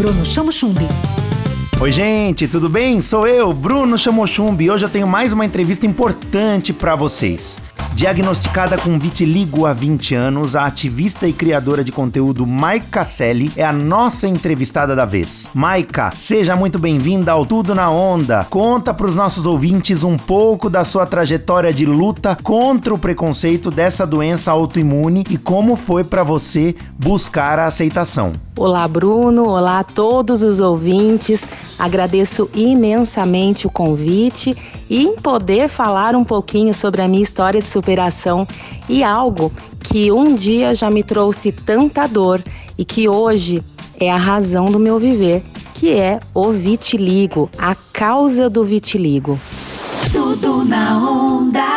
Bruno Chamo Chumbi. Oi, gente, tudo bem? Sou eu, Bruno Chamochumbi, e hoje eu tenho mais uma entrevista importante para vocês. Diagnosticada com vitiligo há 20 anos, a ativista e criadora de conteúdo Maika Casselli é a nossa entrevistada da vez. Maika, seja muito bem-vinda ao Tudo na Onda. Conta para os nossos ouvintes um pouco da sua trajetória de luta contra o preconceito dessa doença autoimune e como foi para você buscar a aceitação. Olá, Bruno. Olá a todos os ouvintes. Agradeço imensamente o convite e em poder falar um pouquinho sobre a minha história de superação e algo que um dia já me trouxe tanta dor e que hoje é a razão do meu viver, que é o vitiligo, a causa do vitiligo. Tudo na onda.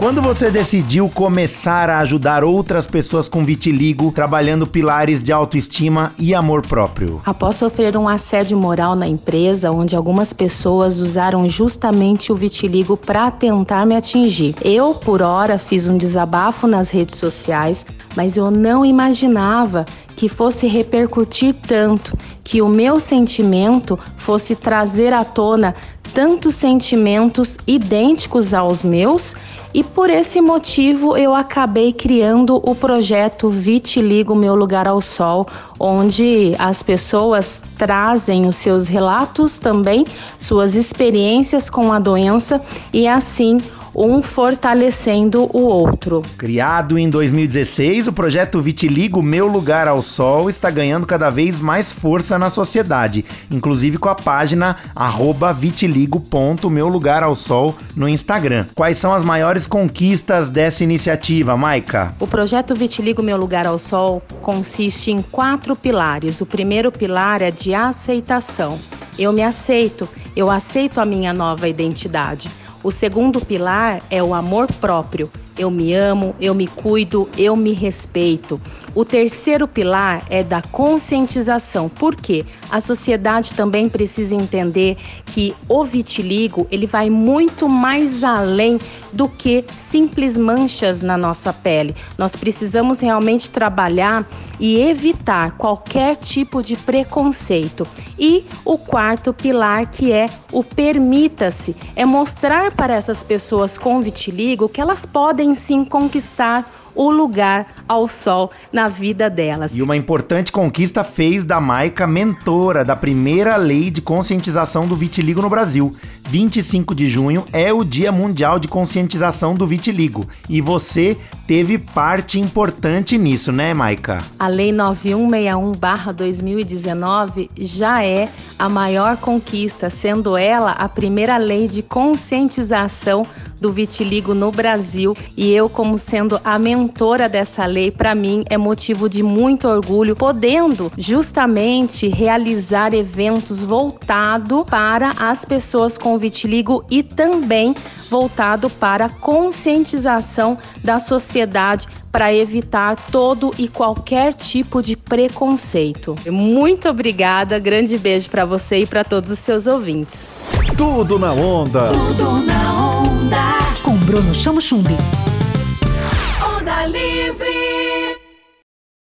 Quando você decidiu começar a ajudar outras pessoas com vitiligo, trabalhando pilares de autoestima e amor próprio? Após sofrer um assédio moral na empresa, onde algumas pessoas usaram justamente o vitiligo para tentar me atingir. Eu, por hora, fiz um desabafo nas redes sociais, mas eu não imaginava que fosse repercutir tanto, que o meu sentimento fosse trazer à tona tantos sentimentos idênticos aos meus e por esse motivo eu acabei criando o projeto Vitiligo Meu Lugar ao Sol, onde as pessoas trazem os seus relatos também, suas experiências com a doença e assim um fortalecendo o outro. Criado em 2016, o projeto Vitiligo Meu Lugar ao Sol está ganhando cada vez mais força na sociedade, inclusive com a página vitiligo.meulugaralsol no Instagram. Quais são as maiores conquistas dessa iniciativa, Maica? O projeto Vitiligo Meu Lugar ao Sol consiste em quatro pilares. O primeiro pilar é de aceitação. Eu me aceito, eu aceito a minha nova identidade. O segundo pilar é o amor próprio. Eu me amo, eu me cuido, eu me respeito. O terceiro pilar é da conscientização. Por quê? A sociedade também precisa entender que o vitiligo, ele vai muito mais além do que simples manchas na nossa pele. Nós precisamos realmente trabalhar e evitar qualquer tipo de preconceito. E o quarto pilar, que é o permita-se, é mostrar para essas pessoas com vitiligo que elas podem sim conquistar o lugar ao sol na vida delas. E uma importante conquista fez da Maica mentora da primeira lei de conscientização do vitiligo no Brasil. 25 de junho é o Dia Mundial de Conscientização do Vitiligo e você teve parte importante nisso, né, Maica? A Lei 9161/2019 já é a maior conquista, sendo ela a primeira lei de conscientização do vitiligo no Brasil e eu como sendo a mentora dessa lei, para mim é motivo de muito orgulho, podendo justamente realizar eventos voltado para as pessoas com vitiligo e também voltado para a conscientização da sociedade para evitar todo e qualquer tipo de preconceito. Muito obrigada, grande beijo para você e para todos os seus ouvintes. Tudo na onda. Tudo na Bruno Chamo Chumbi. Onda Livre.